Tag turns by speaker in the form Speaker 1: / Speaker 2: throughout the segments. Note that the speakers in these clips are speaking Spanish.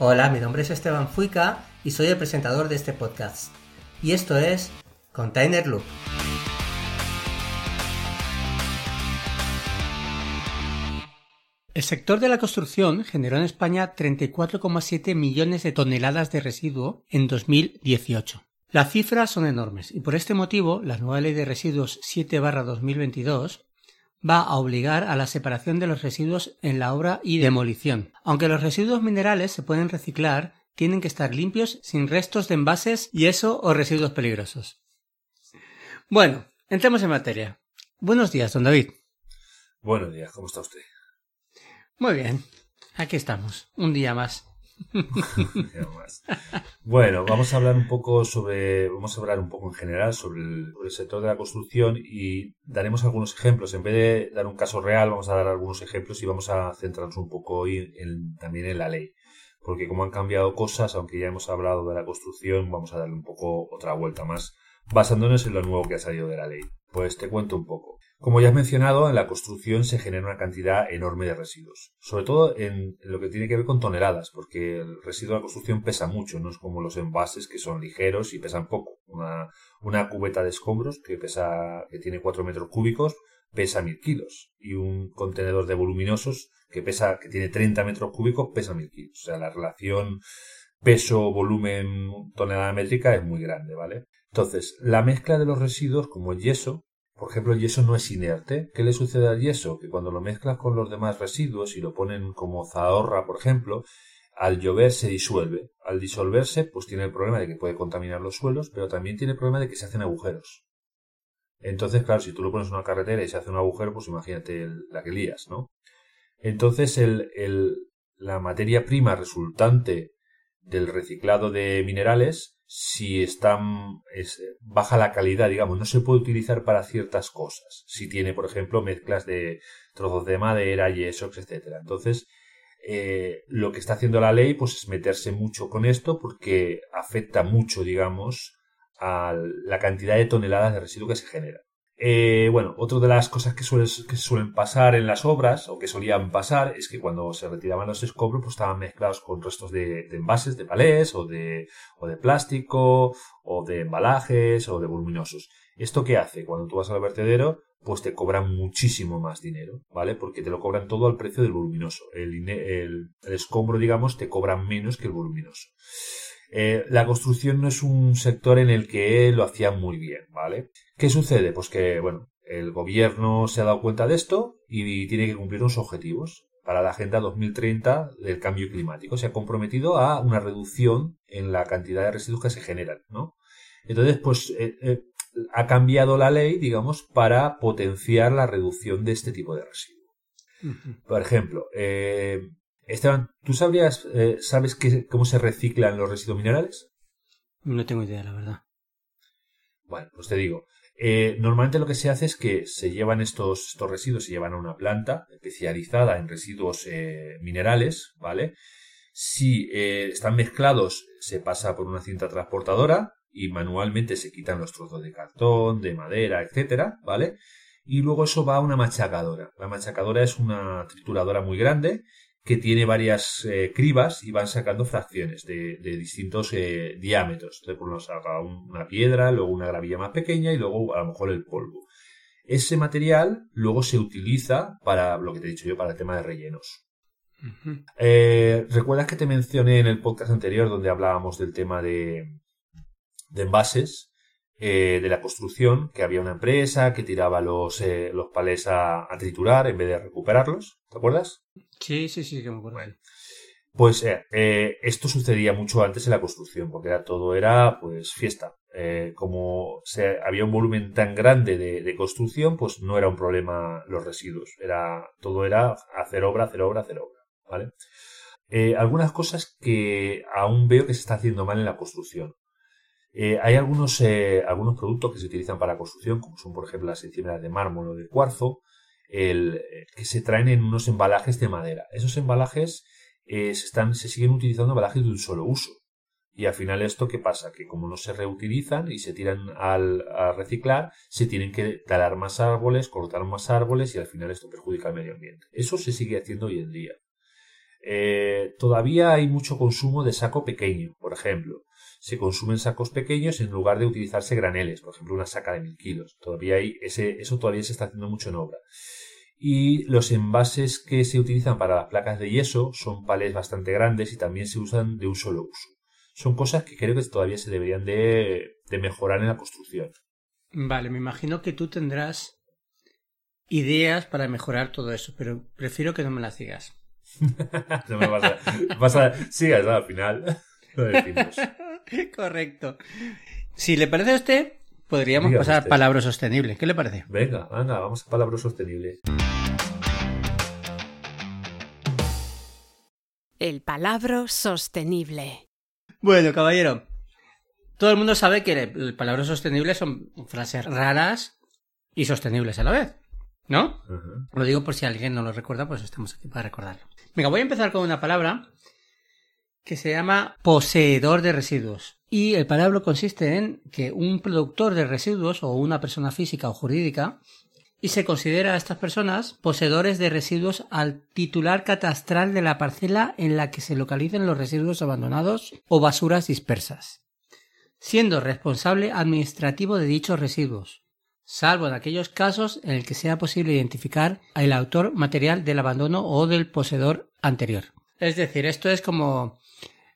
Speaker 1: Hola, mi nombre es Esteban Fuica y soy el presentador de este podcast. Y esto es Container Loop. El sector de la construcción generó en España 34,7 millones de toneladas de residuo en 2018. Las cifras son enormes y por este motivo la nueva ley de residuos 7-2022 va a obligar a la separación de los residuos en la obra y demolición. Aunque los residuos minerales se pueden reciclar, tienen que estar limpios sin restos de envases, y eso o residuos peligrosos. Bueno, entremos en materia. Buenos días, don David.
Speaker 2: Buenos días, ¿cómo está usted?
Speaker 1: Muy bien, aquí estamos, un día más.
Speaker 2: bueno, vamos a hablar un poco sobre, vamos a hablar un poco en general sobre el, sector de la construcción y daremos algunos ejemplos. En vez de dar un caso real, vamos a dar algunos ejemplos y vamos a centrarnos un poco hoy también en la ley. Porque como han cambiado cosas, aunque ya hemos hablado de la construcción, vamos a darle un poco otra vuelta más, basándonos en lo nuevo que ha salido de la ley. Pues te cuento un poco. Como ya has mencionado, en la construcción se genera una cantidad enorme de residuos, sobre todo en lo que tiene que ver con toneladas, porque el residuo de la construcción pesa mucho, no es como los envases que son ligeros y pesan poco. Una, una cubeta de escombros que pesa, que tiene 4 metros cúbicos, pesa mil kilos, y un contenedor de voluminosos que pesa, que tiene 30 metros cúbicos, pesa mil kilos. O sea, la relación peso, volumen, tonelada métrica es muy grande, ¿vale? Entonces, la mezcla de los residuos, como el yeso, por ejemplo, el yeso no es inerte. ¿Qué le sucede al yeso? Que cuando lo mezclas con los demás residuos y lo ponen como zahorra, por ejemplo, al llover se disuelve. Al disolverse, pues tiene el problema de que puede contaminar los suelos, pero también tiene el problema de que se hacen agujeros. Entonces, claro, si tú lo pones en una carretera y se hace un agujero, pues imagínate la que lías, ¿no? Entonces, el, la materia prima resultante del reciclado de minerales si están es, baja la calidad, digamos, no se puede utilizar para ciertas cosas. Si tiene, por ejemplo, mezclas de trozos de madera, yeso, etcétera. Entonces, eh, lo que está haciendo la ley, pues es meterse mucho con esto porque afecta mucho, digamos, a la cantidad de toneladas de residuo que se genera. Eh, bueno, otra de las cosas que, que, suelen pasar en las obras, o que solían pasar, es que cuando se retiraban los escombros, pues estaban mezclados con restos de, envases, de palés, o de, o de plástico, o de embalajes, o de voluminosos. ¿Esto qué hace? Cuando tú vas al vertedero, pues te cobran muchísimo más dinero, ¿vale? Porque te lo cobran todo al precio del voluminoso. El, el, el escombro, digamos, te cobran menos que el voluminoso. Eh, la construcción no es un sector en el que lo hacían muy bien, ¿vale? ¿Qué sucede? Pues que, bueno, el gobierno se ha dado cuenta de esto y tiene que cumplir unos objetivos para la Agenda 2030 del cambio climático. Se ha comprometido a una reducción en la cantidad de residuos que se generan, ¿no? Entonces, pues eh, eh, ha cambiado la ley, digamos, para potenciar la reducción de este tipo de residuos. Por ejemplo, eh, Esteban, ¿tú sabrías, eh, sabes cómo se reciclan los residuos minerales?
Speaker 1: No tengo idea, la verdad.
Speaker 2: Bueno, pues te digo. Eh, normalmente lo que se hace es que se llevan estos, estos residuos, se llevan a una planta especializada en residuos eh, minerales, ¿vale? Si están mezclados, se pasa por una cinta transportadora y manualmente se quitan los trozos de cartón, de madera, etcétera, ¿vale? Y luego eso va a una machacadora. La machacadora es una trituradora muy grande que tiene varias eh, cribas y van sacando fracciones de, distintos eh, diámetros. Entonces, por lo saca una piedra, luego una gravilla más pequeña y luego a lo mejor el polvo. Ese material luego se utiliza para lo que te he dicho yo, para el tema de rellenos. Eh, ¿Recuerdas que te mencioné en el podcast anterior donde hablábamos del tema de, de envases? Eh, de la construcción, que había una empresa que tiraba los, eh, los palés a, triturar en vez de recuperarlos. ¿Te acuerdas?
Speaker 1: Sí, sí, sí, que me acuerdo.
Speaker 2: Pues esto sucedía mucho antes en la construcción, porque era, todo era pues fiesta. como se, había un volumen tan grande de, de, construcción, pues no era un problema los residuos. Era, todo era hacer obra, hacer obra, hacer obra. ¿vale? Eh, algunas cosas que aún veo que se está haciendo mal en la construcción. Eh, hay algunos, eh, algunos productos que se utilizan para construcción, como son por ejemplo las encimeras de mármol o de cuarzo, el, que se traen en unos embalajes de madera. Esos embalajes se, siguen utilizando embalajes de un solo uso. Y al final esto qué pasa? Que como no se reutilizan y se tiran al, a reciclar, se tienen que talar más árboles, cortar más árboles y al final esto perjudica al medio ambiente. Eso se sigue haciendo hoy en día. Eh, todavía hay mucho consumo de saco pequeño, por ejemplo. Se consumen sacos pequeños en lugar de utilizarse graneles, por ejemplo, una saca de mil kilos. Todavía hay ese, eso todavía se está haciendo mucho en obra. Y los envases que se utilizan para las placas de yeso son palés bastante grandes y también se usan de un solo uso. Son cosas que creo que todavía se deberían de, de mejorar en la construcción.
Speaker 1: Vale, me imagino que tú tendrás ideas para mejorar todo eso, pero prefiero que no me las digas.
Speaker 2: no me vas a, al final.
Speaker 1: Correcto. Si le parece a usted, podríamos pasar a palabra sostenible. ¿Qué le parece?
Speaker 2: Venga, venga, vamos a palabra sostenible.
Speaker 3: El palabra sostenible.
Speaker 1: Bueno, caballero. Todo el mundo sabe que el palabra sostenible son frases raras y sostenibles a la vez. ¿No? Lo digo por si alguien no lo recuerda, pues estamos aquí para recordarlo. Venga, voy a empezar con una palabra que se llama poseedor de residuos. Y el palabra consiste en que un productor de residuos o una persona física o jurídica y se considera a estas personas poseedores de residuos al titular catastral de la parcela en la que se localizan los residuos abandonados o basuras dispersas, siendo responsable administrativo de dichos residuos, salvo en aquellos casos en el que sea posible identificar al autor material del abandono o del poseedor anterior. Es decir, esto es como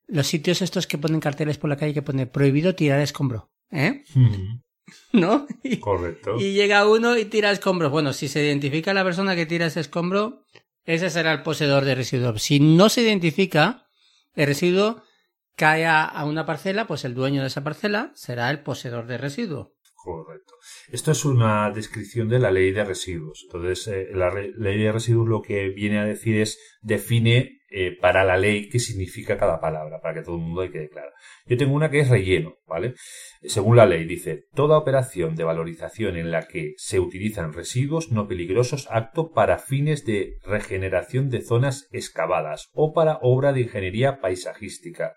Speaker 1: los sitios estos que ponen carteles por la calle que pone prohibido tirar escombro, ¿eh? ¿No?
Speaker 2: Correcto.
Speaker 1: Y llega uno y tira escombros. Bueno, si se identifica la persona que tira ese escombro, ese será el poseedor de residuo. Si no se identifica, el residuo cae a una parcela, pues el dueño de esa parcela será el poseedor de residuo.
Speaker 2: Correcto. Esto es una descripción de la ley de residuos. Entonces, eh, la ley de residuos lo que viene a decir es define eh, para la ley qué significa cada palabra, para que todo el mundo quede claro. Yo tengo una que es relleno, ¿vale? Según la ley dice, toda operación de valorización en la que se utilizan residuos no peligrosos acto para fines de regeneración de zonas excavadas o para obra de ingeniería paisajística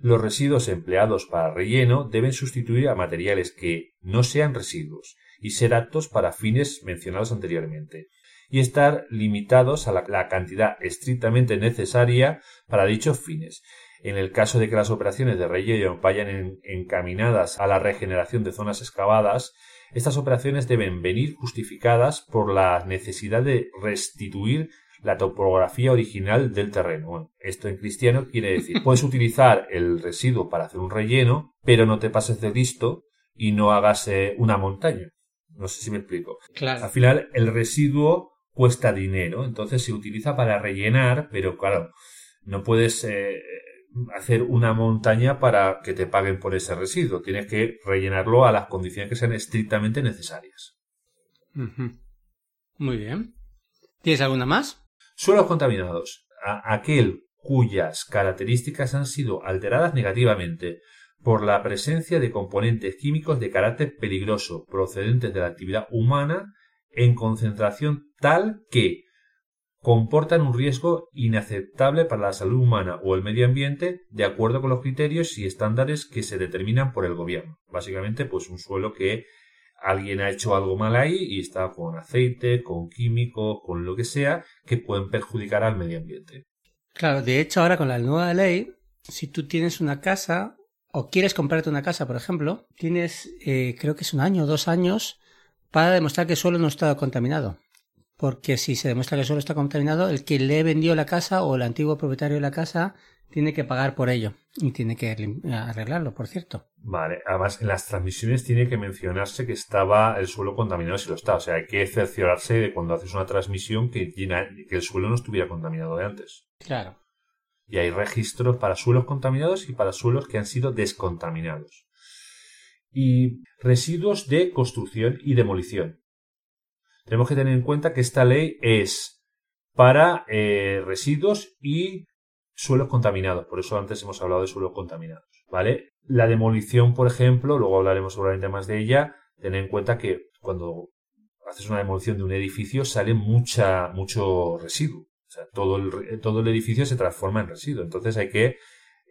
Speaker 2: los residuos empleados para relleno deben sustituir a materiales que no sean residuos y ser aptos para fines mencionados anteriormente, y estar limitados a la, cantidad estrictamente necesaria para dichos fines. En el caso de que las operaciones de relleno vayan encaminadas a la regeneración de zonas excavadas, estas operaciones deben venir justificadas por la necesidad de restituir la topografía original del terreno. esto en cristiano quiere decir, puedes utilizar el residuo para hacer un relleno, pero no te pases de listo y no hagas eh, una montaña. No sé si me explico.
Speaker 1: Claro.
Speaker 2: Al final, el residuo cuesta dinero, entonces se utiliza para rellenar, pero claro, no puedes eh, hacer una montaña para que te paguen por ese residuo. Tienes que rellenarlo a las condiciones que sean estrictamente necesarias.
Speaker 1: Muy bien. ¿Tienes alguna más?
Speaker 2: Suelos contaminados. aquel cuyas características han sido alteradas negativamente por la presencia de componentes químicos de carácter peligroso procedentes de la actividad humana en concentración tal que comportan un riesgo inaceptable para la salud humana o el medio ambiente de acuerdo con los criterios y estándares que se determinan por el gobierno. Básicamente, pues un suelo que alguien ha hecho algo mal ahí y está con aceite, con químicos, con lo que sea, que pueden perjudicar al medio ambiente.
Speaker 1: Claro, de hecho ahora con la nueva ley, si tú tienes una casa o quieres comprarte una casa, por ejemplo, tienes, eh, creo que es un año o dos años para demostrar que el suelo no está contaminado. porque si se demuestra que el suelo está contaminado, el que le vendió la casa o el antiguo propietario de la casa tiene que pagar por ello y tiene que arreglarlo, por cierto.
Speaker 2: Vale, además en las transmisiones tiene que mencionarse que estaba el suelo contaminado si lo está. O sea, hay que cerciorarse de cuando haces una transmisión que, que el suelo no estuviera contaminado de antes.
Speaker 1: Claro.
Speaker 2: Y hay registros para suelos contaminados y para suelos que han sido descontaminados. Y residuos de construcción y demolición. Tenemos que tener en cuenta que esta ley es para eh, residuos y suelos contaminados. Por eso antes hemos hablado de suelos contaminados. ¿Vale? La demolición, por ejemplo, luego hablaremos seguramente más de ella. Ten en cuenta que cuando haces una demolición de un edificio sale mucha, mucho residuo. O sea, todo el, todo el edificio se transforma en residuo. Entonces hay que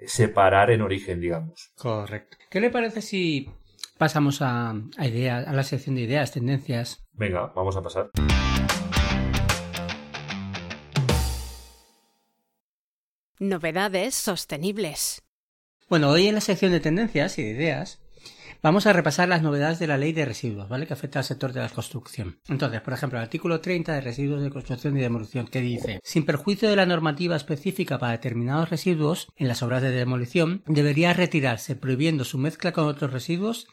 Speaker 2: separar en origen, digamos.
Speaker 1: Correcto. ¿Qué le parece si pasamos a, a, ideas, a la sección de ideas, tendencias?
Speaker 2: Venga, vamos a pasar.
Speaker 3: Novedades sostenibles.
Speaker 1: Bueno, hoy en la sección de tendencias y de ideas vamos a repasar las novedades de la ley de residuos, ¿vale? Que afecta al sector de la construcción. Entonces, por ejemplo, el artículo 30 de residuos de construcción y demolición, que dice, sin perjuicio de la normativa específica para determinados residuos, en las obras de demolición, debería retirarse prohibiendo su mezcla con otros residuos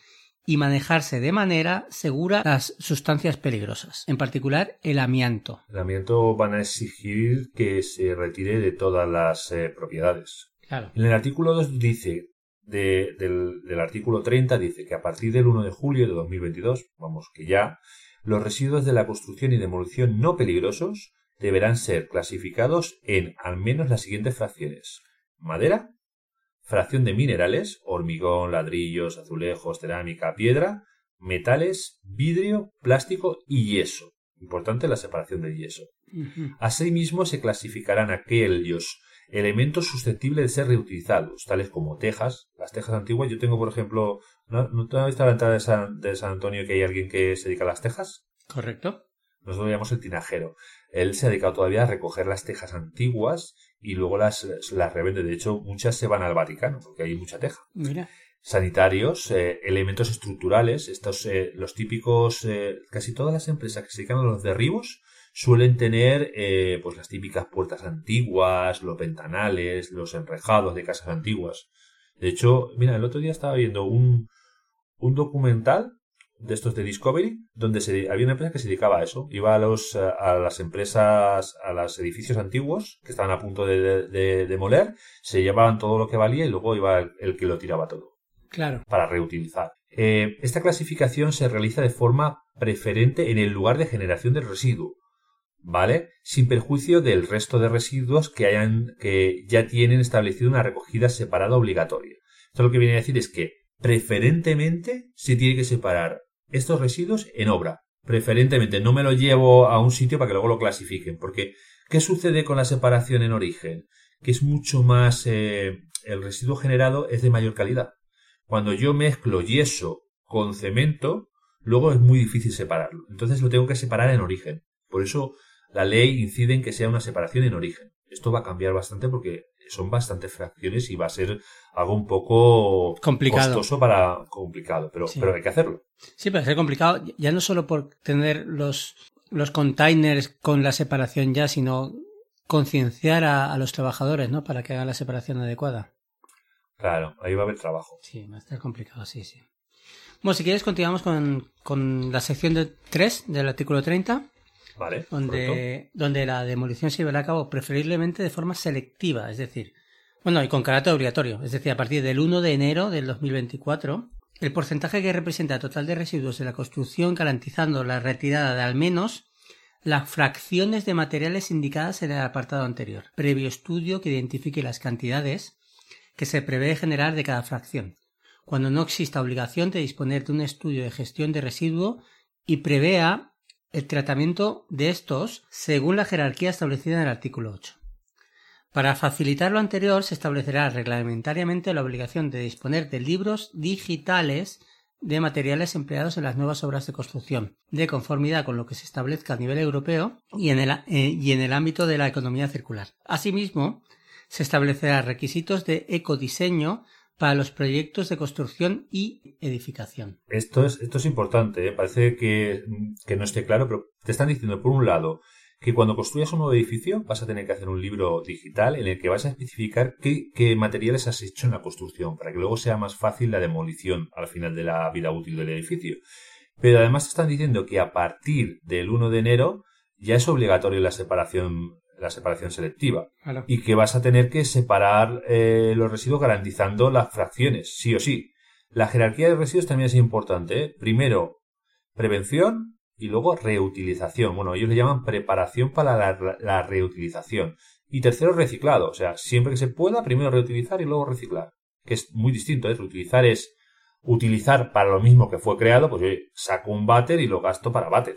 Speaker 1: y manejarse de manera segura las sustancias peligrosas, en particular el amianto.
Speaker 2: El amianto van a exigir que se retire de todas las eh, propiedades.
Speaker 1: Claro.
Speaker 2: En el artículo 2 dice, del, del, artículo 30 dice que a partir del 1 de julio de 2022, vamos que ya, los residuos de la construcción y demolición no peligrosos deberán ser clasificados en al menos las siguientes fracciones. Madera, fracción de minerales, hormigón, ladrillos, azulejos, cerámica, piedra, metales, vidrio, plástico y yeso. Importante la separación del yeso. Asimismo, se clasificarán aquellos elementos susceptibles de ser reutilizados, tales como tejas, las tejas antiguas. Yo tengo, por ejemplo, ¿no, ¿no te has visto la entrada de San, de San Antonio que hay alguien que se dedica a las tejas?
Speaker 1: Correcto.
Speaker 2: Nosotros llamamos el tinajero. Él se ha dedicado todavía a recoger las tejas antiguas y luego las, las revende. De hecho, muchas se van al Vaticano porque hay mucha teja.
Speaker 1: Mira.
Speaker 2: Sanitarios, eh, elementos estructurales, estos, eh, los típicos, eh, casi todas las empresas que se dedican a los derribos suelen tener eh, pues las típicas puertas antiguas, los ventanales, los enrejados de casas antiguas. De hecho, mira, el otro día estaba viendo un, un documental de estos de Discovery, donde se, había una empresa que se dedicaba a eso. Iba a, los, a las empresas, a los edificios antiguos que estaban a punto de, de, demoler, se llevaban todo lo que valía y luego iba el, el que lo tiraba todo.
Speaker 1: Claro.
Speaker 2: Para reutilizar. Eh, esta clasificación se realiza de forma preferente en el lugar de generación del residuo, ¿vale? Sin perjuicio del resto de residuos que hayan, que ya tienen establecido una recogida separada obligatoria. Esto lo que viene a decir es que preferentemente se tiene que separar estos residuos en obra. Preferentemente no me lo llevo a un sitio para que luego lo clasifiquen. Porque, ¿qué sucede con la separación en origen? Que es mucho más... Eh, el residuo generado es de mayor calidad. Cuando yo mezclo yeso con cemento, luego es muy difícil separarlo. Entonces lo tengo que separar en origen. Por eso la ley incide en que sea una separación en origen. Esto va a cambiar bastante porque son bastantes fracciones y va a ser algo un poco
Speaker 1: complicado.
Speaker 2: costoso para complicado, pero,
Speaker 1: Sí.
Speaker 2: pero hay que hacerlo.
Speaker 1: Sí, pero ser complicado, ya no solo por tener los, los containers con la separación ya, sino concienciar a, a los trabajadores, ¿no? Para que hagan la separación adecuada.
Speaker 2: Claro, ahí va a haber trabajo.
Speaker 1: Sí, va a estar complicado, sí, sí. Bueno, si quieres continuamos con, con la sección de 3 del artículo 30,
Speaker 2: Vale.
Speaker 1: donde, donde la demolición se llevará a cabo preferiblemente de forma selectiva, es decir, bueno, y con carácter obligatorio, es decir, a partir del 1 de enero del 2024, el porcentaje que representa el total de residuos de la construcción garantizando la retirada de al menos las fracciones de materiales indicadas en el apartado anterior, previo estudio que identifique las cantidades que se prevé generar de cada fracción, cuando no exista obligación de disponer de un estudio de gestión de residuo y prevea el tratamiento de estos según la jerarquía establecida en el artículo 8. Para facilitar lo anterior, se establecerá reglamentariamente la obligación de disponer de libros digitales de materiales empleados en las nuevas obras de construcción, de conformidad con lo que se establezca a nivel europeo y en el, eh, ámbito de la economía circular. Asimismo, se establecerán requisitos de ecodiseño para los proyectos de construcción y edificación.
Speaker 2: Esto es, esto es importante, ¿eh? parece que, que no esté claro, pero te están diciendo, por un lado, que cuando construyas un nuevo edificio vas a tener que hacer un libro digital en el que vas a especificar qué, qué, materiales has hecho en la construcción para que luego sea más fácil la demolición al final de la vida útil del edificio. Pero además te están diciendo que a partir del 1 de enero ya es obligatorio la separación la separación selectiva
Speaker 1: Claro.
Speaker 2: y que vas a tener que separar eh, los residuos garantizando las fracciones, sí o sí. La jerarquía de residuos también es importante. ¿eh? Primero, prevención y luego reutilización. Bueno, ellos le llaman preparación para la, la reutilización. Y tercero, reciclado. O sea, siempre que se pueda, primero reutilizar y luego reciclar. Que es muy distinto. ¿eh? Reutilizar es utilizar para lo mismo que fue creado. Pues oye, saco un váter y lo gasto para váter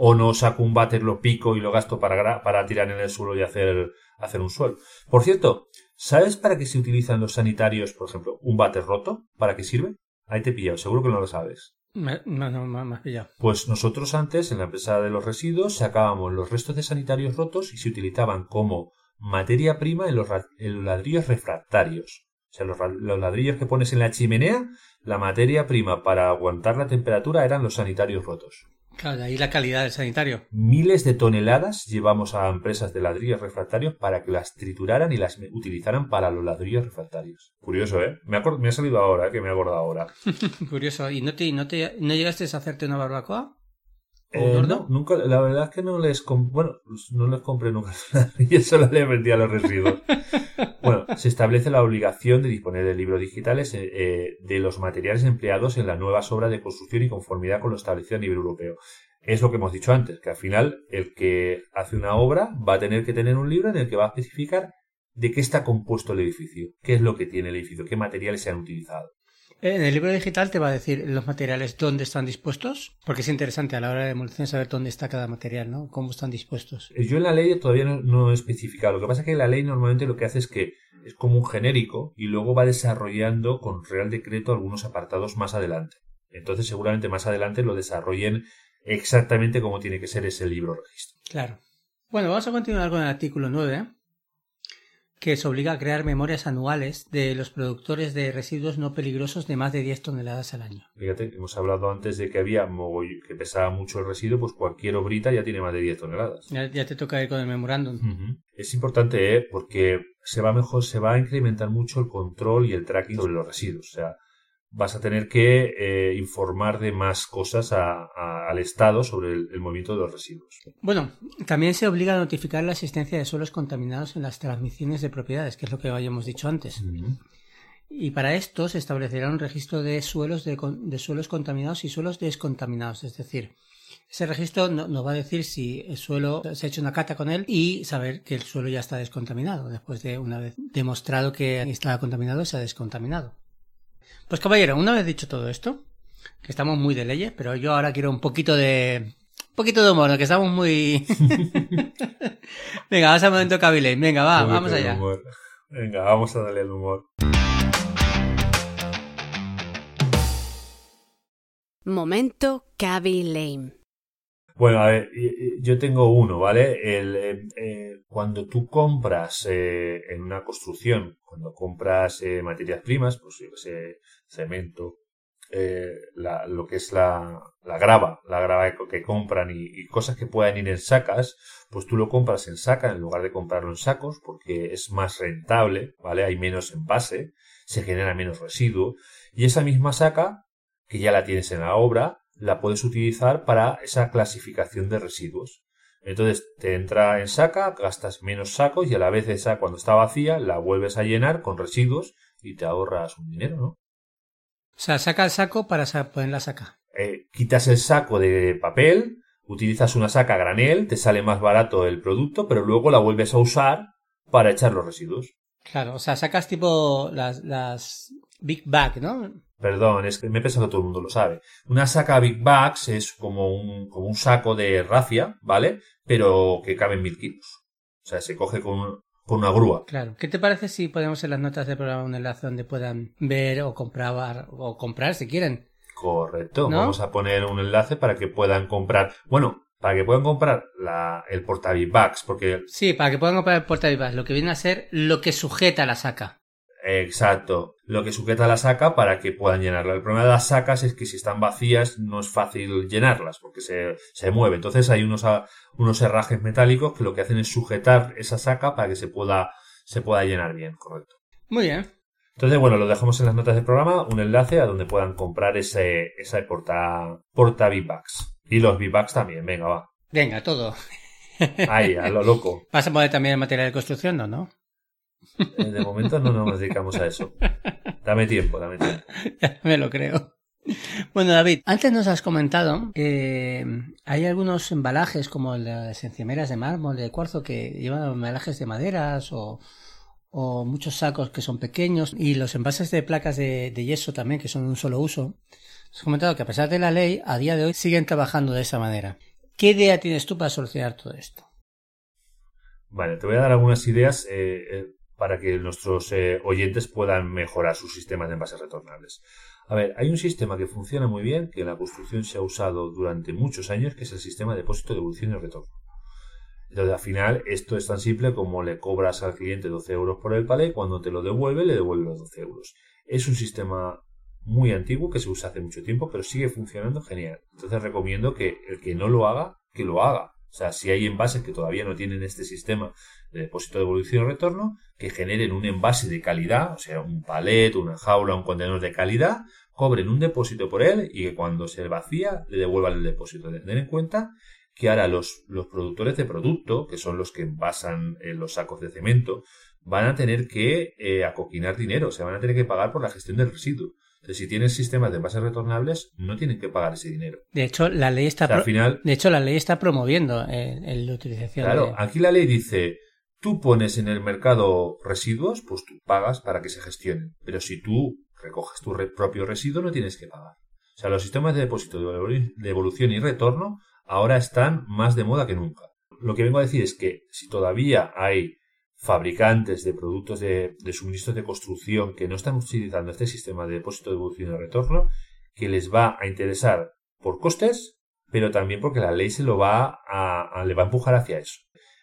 Speaker 2: o no saco un váter, lo pico y lo gasto para, para tirar en el suelo y hacer, hacer un suelo. Por cierto, ¿sabes para qué se utilizan los sanitarios, por ejemplo, un váter roto? ¿Para qué sirve? Ahí te he pillado, seguro que no lo sabes.
Speaker 1: Me, no, no, me has pillado.
Speaker 2: Pues nosotros antes, en la empresa de los residuos, sacábamos los restos de sanitarios rotos y se utilizaban como materia prima en los, en los ladrillos refractarios. O sea, los, los ladrillos que pones en la chimenea, la materia prima para aguantar la temperatura eran los sanitarios rotos.
Speaker 1: Claro, de ahí la calidad del sanitario.
Speaker 2: Miles de toneladas llevamos a empresas de ladrillos refractarios para que las trituraran y las utilizaran para los ladrillos refractarios. Curioso, ¿eh? Me ha, me ha salido ahora, ¿eh? que me he acordado ahora.
Speaker 1: Curioso. ¿Y no, te, no, te, no llegaste a hacerte una barbacoa?
Speaker 2: Eh, no, nunca, la verdad es que no les bueno, no les compré nunca y solo le vendía los residuos. bueno, se establece la obligación de disponer de libros digitales eh, de los materiales empleados en las nuevas obras de construcción y conformidad con lo establecido a nivel europeo. Es lo que hemos dicho antes, que al final el que hace una obra va a tener que tener un libro en el que va a especificar de qué está compuesto el edificio, qué es lo que tiene el edificio, qué materiales se han utilizado.
Speaker 1: En el libro digital te va a decir los materiales dónde están dispuestos, porque es interesante a la hora de demolición saber dónde está cada material, ¿no? Cómo están dispuestos.
Speaker 2: Yo en la ley todavía no, no he especificado. Lo que pasa es que la ley normalmente lo que hace es que es como un genérico y luego va desarrollando con Real Decreto algunos apartados más adelante. Entonces seguramente más adelante lo desarrollen exactamente como tiene que ser ese libro registro.
Speaker 1: Claro. Bueno, vamos a continuar con el artículo 9 que se obliga a crear memorias anuales de los productores de residuos no peligrosos de más de 10 toneladas al año.
Speaker 2: Fíjate, hemos hablado antes de que había que pesaba mucho el residuo, pues cualquier obrita ya tiene más de 10 toneladas.
Speaker 1: Ya, ya te toca ir con el memorándum.
Speaker 2: Uh -huh. Es importante, ¿eh? porque se va mejor, se va a incrementar mucho el control y el tracking sobre los residuos. O sea, vas a tener que eh, informar de más cosas a, a, al Estado sobre el, el, movimiento de los residuos.
Speaker 1: Bueno, también se obliga a notificar la existencia de suelos contaminados en las transmisiones de propiedades, que es lo que habíamos dicho antes.
Speaker 2: Uh -huh.
Speaker 1: Y para esto se establecerá un registro de suelos, de, de, suelos contaminados y suelos descontaminados. Es decir, ese registro nos no va a decir si el suelo se ha hecho una cata con él y saber que el suelo ya está descontaminado, después de una vez demostrado que estaba contaminado, se ha descontaminado. Pues caballero, una vez dicho todo esto, que estamos muy de leyes, pero yo ahora quiero un poquito de... Un poquito de humor, que estamos muy... Venga, vamos al momento Kabilane. Venga, va, vamos allá.
Speaker 2: Humor. Venga, vamos a darle el humor.
Speaker 3: Momento Cavi Lane.
Speaker 2: Bueno, a ver, yo tengo uno, ¿vale? El, eh, eh, cuando tú compras eh, en una construcción, cuando compras materias primas, pues yo sé, cemento, lo que es la, la, grava, la grava que compran y, y, cosas que puedan ir en sacas, pues tú lo compras en saca en lugar de comprarlo en sacos porque es más rentable, ¿vale? Hay menos envase, se genera menos residuo y esa misma saca, que ya la tienes en la obra, la puedes utilizar para esa clasificación de residuos. Entonces te entra en saca, gastas menos sacos y a la vez esa cuando está vacía la vuelves a llenar con residuos y te ahorras un dinero, ¿no?
Speaker 1: O sea, saca el saco para poner la saca.
Speaker 2: Eh, quitas el saco de papel, utilizas una saca granel, te sale más barato el producto, pero luego la vuelves a usar para echar los residuos.
Speaker 1: Claro, o sea, sacas tipo las, las Big Bag, ¿no?
Speaker 2: Perdón, es que me pensado que todo el mundo lo sabe. Una saca Big Bags es como un, como un saco de rafia, ¿vale? Pero que cabe en mil kilos. O sea, se coge con, con una grúa.
Speaker 1: Claro. ¿Qué te parece si ponemos en las notas del programa un enlace donde puedan ver o comprar, o comprar si quieren?
Speaker 2: Correcto. ¿No? Vamos a poner un enlace para que puedan comprar. Bueno, para que puedan comprar la, el portabibags, porque...
Speaker 1: Sí, para que puedan comprar el portabibags, lo que viene a ser lo que sujeta la saca.
Speaker 2: Exacto. Lo que sujeta la saca para que puedan llenarla. El problema de las sacas es que si están vacías no es fácil llenarlas porque se, se mueve. Entonces hay unos, unos herrajes metálicos que lo que hacen es sujetar esa saca para que se pueda, se pueda llenar bien, correcto.
Speaker 1: Muy bien.
Speaker 2: Entonces, bueno, lo dejamos en las notas del programa, un enlace a donde puedan comprar ese, esa porta, porta V-Bucks. Y los V-Bucks también, venga, va.
Speaker 1: Venga, todo.
Speaker 2: Ahí, a lo loco.
Speaker 1: ¿Vas a poner también el material de construcción, no? ¿No?
Speaker 2: De momento no nos dedicamos a eso. Dame tiempo, dame tiempo.
Speaker 1: Ya me lo creo. Bueno, David, antes nos has comentado que hay algunos embalajes como las encimeras de mármol, de cuarzo, que llevan embalajes de maderas o, o muchos sacos que son pequeños y los envases de placas de, de yeso también, que son de un solo uso. Has comentado que a pesar de la ley, a día de hoy siguen trabajando de esa manera. ¿Qué idea tienes tú para solucionar todo esto?
Speaker 2: Vale, te voy a dar algunas ideas eh, eh, para que nuestros eh, oyentes puedan mejorar sus sistemas de envases retornables. A ver, hay un sistema que funciona muy bien, que en la construcción se ha usado durante muchos años, que es el sistema de depósito, devolución y retorno. Entonces, al final, esto es tan simple como le cobras al cliente 12 euros por el palé, cuando te lo devuelve, le devuelve los 12 euros. Es un sistema muy antiguo que se usa hace mucho tiempo, pero sigue funcionando genial. Entonces, recomiendo que el que no lo haga, que lo haga. O sea, si hay envases que todavía no tienen este sistema de depósito de devolución y retorno, que generen un envase de calidad, o sea, un palet, una jaula, un contenedor de calidad, cobren un depósito por él y que cuando se vacía le devuelvan el depósito. Tener en cuenta que ahora los, los productores de producto, que son los que envasan eh, los sacos de cemento, van a tener que eh, acoquinar dinero, o sea, van a tener que pagar por la gestión del residuo. Entonces, si tienen sistemas de envases retornables, no tienen que pagar ese dinero.
Speaker 1: De hecho, la ley está,
Speaker 2: O sea, al final,
Speaker 1: de hecho, la ley está promoviendo la utilización
Speaker 2: claro,
Speaker 1: de...
Speaker 2: aquí la ley dice, tú pones en el mercado residuos, pues tú pagas para que se gestionen. Pero si tú recoges tu propio residuo, no tienes que pagar. O sea, los sistemas de depósito, de evolu- de evolución y retorno ahora están más de moda que nunca. Lo que vengo a decir es que si todavía hay fabricantes de productos de, suministros de construcción que no están utilizando este sistema de depósito de evolución y retorno, que les va a interesar por costes, pero también porque la ley se lo va a, le va a empujar hacia eso.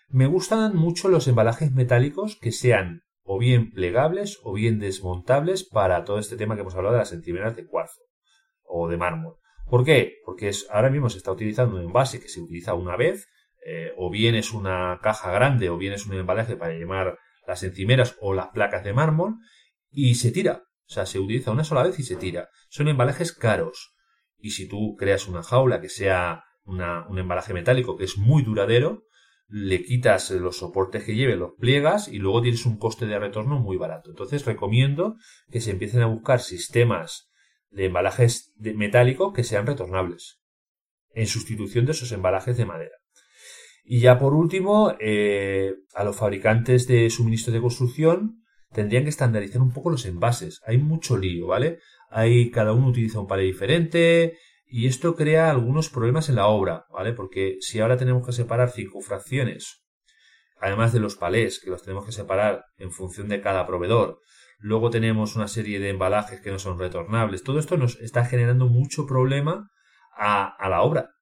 Speaker 2: Me gustan mucho los embalajes metálicos que sean o bien plegables o bien desmontables para todo este tema que hemos hablado de las encimeras de cuarzo o de mármol. ¿Por qué? Porque es, ahora mismo se está utilizando un envase que se utiliza una vez, eh, o bien es una caja grande, o bien es un embalaje para llevar las encimeras o las placas de mármol, y se tira. O sea, se utiliza una sola vez y se tira. Son embalajes caros. Y si tú creas una jaula que sea un embalaje metálico que es muy duradero, le quitas los soportes que lleve, los pliegas y luego tienes un coste de retorno muy barato. Entonces recomiendo que se empiecen a buscar sistemas de embalajes de metálico que sean retornables en sustitución de esos embalajes de madera. Y ya por último, eh, a los fabricantes de suministros de construcción tendrían que estandarizar un poco los envases. Hay mucho lío, ¿vale? Hay, cada uno utiliza un palé diferente y esto crea algunos problemas en la obra, ¿vale? Porque si ahora tenemos que separar cinco fracciones, además de los palés, que los tenemos que separar en función de cada proveedor, luego tenemos una serie de embalajes que no son retornables, todo esto nos está generando mucho problema a, a la obra.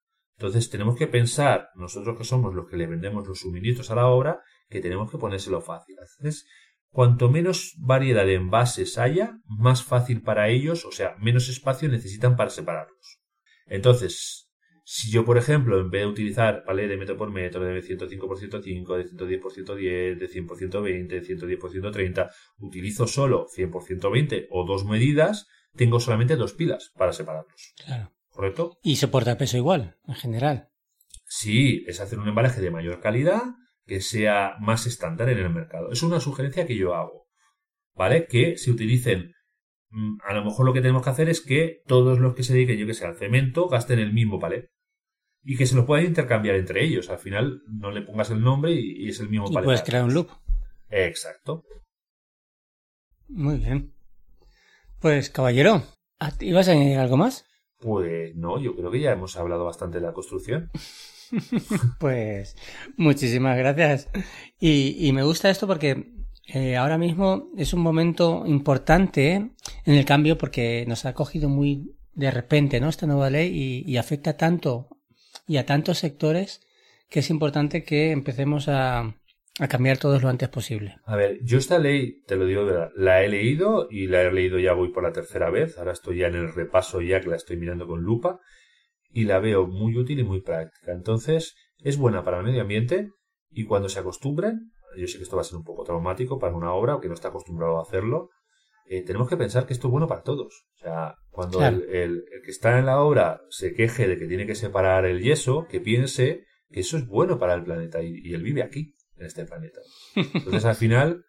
Speaker 2: Entonces tenemos que pensar, nosotros que somos los que le vendemos los suministros a la obra, que tenemos que ponérselo fácil. Entonces, cuanto menos variedad de envases haya, más fácil para ellos, o sea, menos espacio necesitan para separarlos. Entonces, si yo, por ejemplo, en vez de utilizar palé de metro por metro, de 105 por 105, de 110 por 110, de 100 por 120, de 110 por 130, utilizo solo 100 por 120 o dos medidas, tengo solamente dos pilas para separarlos.
Speaker 1: Claro.
Speaker 2: ¿Correcto?
Speaker 1: Y soporta peso igual, en general.
Speaker 2: Sí, es hacer un embalaje de mayor calidad que sea más estándar en el mercado. Es una sugerencia que yo hago. ¿Vale? Que se utilicen. mm, A lo mejor lo que tenemos que hacer es que todos los que se dediquen, yo que sé, al cemento, gasten el mismo palet. Y que se lo puedan intercambiar entre ellos. Al final no le pongas el nombre y, y es el mismo
Speaker 1: Y
Speaker 2: palet.
Speaker 1: puedes crear un loop.
Speaker 2: Exacto.
Speaker 1: Muy bien. Pues, caballero, ¿a ti ¿ibas a añadir algo más?
Speaker 2: Pues no, yo creo que ya hemos hablado bastante de la construcción.
Speaker 1: Pues muchísimas gracias. Y, y me gusta esto porque eh, ahora mismo es un momento importante en el cambio porque nos ha cogido muy de repente ¿no? esta nueva ley y, y afecta tanto y a tantos sectores que es importante que empecemos a, a cambiar todos lo antes posible.
Speaker 2: A ver, yo esta ley, te lo digo de verdad, la he leído y la he leído ya voy por la tercera vez. Ahora estoy ya en el repaso ya que la estoy mirando con lupa y la veo muy útil y muy práctica. Entonces, es buena para el medio ambiente y cuando se acostumbren, yo sé que esto va a ser un poco traumático para una obra o que no está acostumbrado a hacerlo, eh, tenemos que pensar que esto es bueno para todos. O sea, cuando el, el, que está en la obra se queje de que tiene que separar el yeso, que piense que eso es bueno para el planeta y, y él vive aquí en este planeta. Entonces, al final,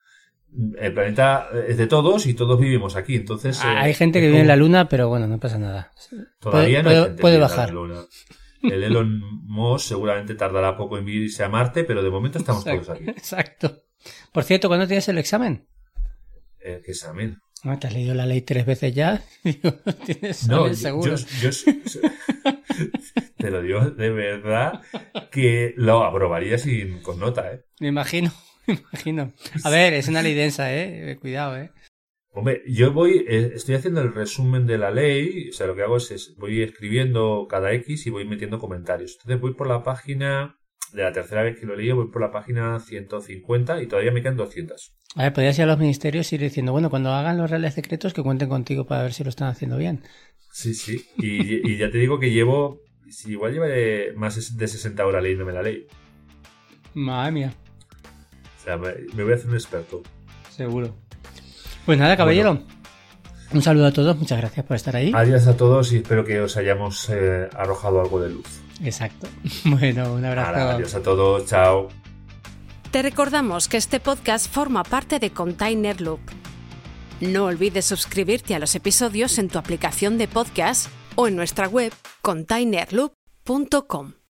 Speaker 2: el planeta es de todos y todos vivimos aquí. Entonces,
Speaker 1: ah, hay gente que vive en la Luna, pero bueno, no pasa nada.
Speaker 2: Todavía
Speaker 1: puede,
Speaker 2: no
Speaker 1: hay gente puede bajar.
Speaker 2: El Elon Musk seguramente tardará poco en irse a Marte, pero de momento estamos
Speaker 1: Exacto.
Speaker 2: todos aquí.
Speaker 1: Exacto. Por cierto, ¿cuándo tienes el examen?
Speaker 2: ¿Eh, ¿Qué examen?
Speaker 1: Ah, ¿Te has leído la ley tres veces ya? Tienes
Speaker 2: no,
Speaker 1: yo, seguro.
Speaker 2: Yo, yo, te lo digo de verdad que lo aprobaría sin con nota, ¿eh?
Speaker 1: Me imagino, me imagino. A ver, es una ley densa, ¿eh? Cuidado, ¿eh?
Speaker 2: Hombre, yo voy, eh, estoy haciendo el resumen de la ley, o sea, lo que hago es, es, voy escribiendo cada X y voy metiendo comentarios. Entonces voy por la página, de la tercera vez que lo leí, voy por la página 150 y todavía me quedan 200.
Speaker 1: A ver, podrías ir a los ministerios y ir diciendo, bueno, cuando hagan los reales decretos que cuenten contigo para ver si lo están haciendo bien.
Speaker 2: Sí, sí, y, y ya te digo que llevo, igual llevaré más de 60 horas leyéndome la ley.
Speaker 1: Madre mía.
Speaker 2: O sea, me, me voy a hacer un experto.
Speaker 1: Seguro. Pues nada, caballero. Bueno. Un saludo a todos, muchas gracias por estar ahí.
Speaker 2: Adiós a todos y espero que os hayamos eh, arrojado algo de luz.
Speaker 1: Exacto. Bueno, un abrazo.
Speaker 2: Ahora, adiós a todos, chao.
Speaker 3: Te recordamos que este podcast forma parte de Container Loop. No olvides suscribirte a los episodios en tu aplicación de podcast o en nuestra web containerloop.com.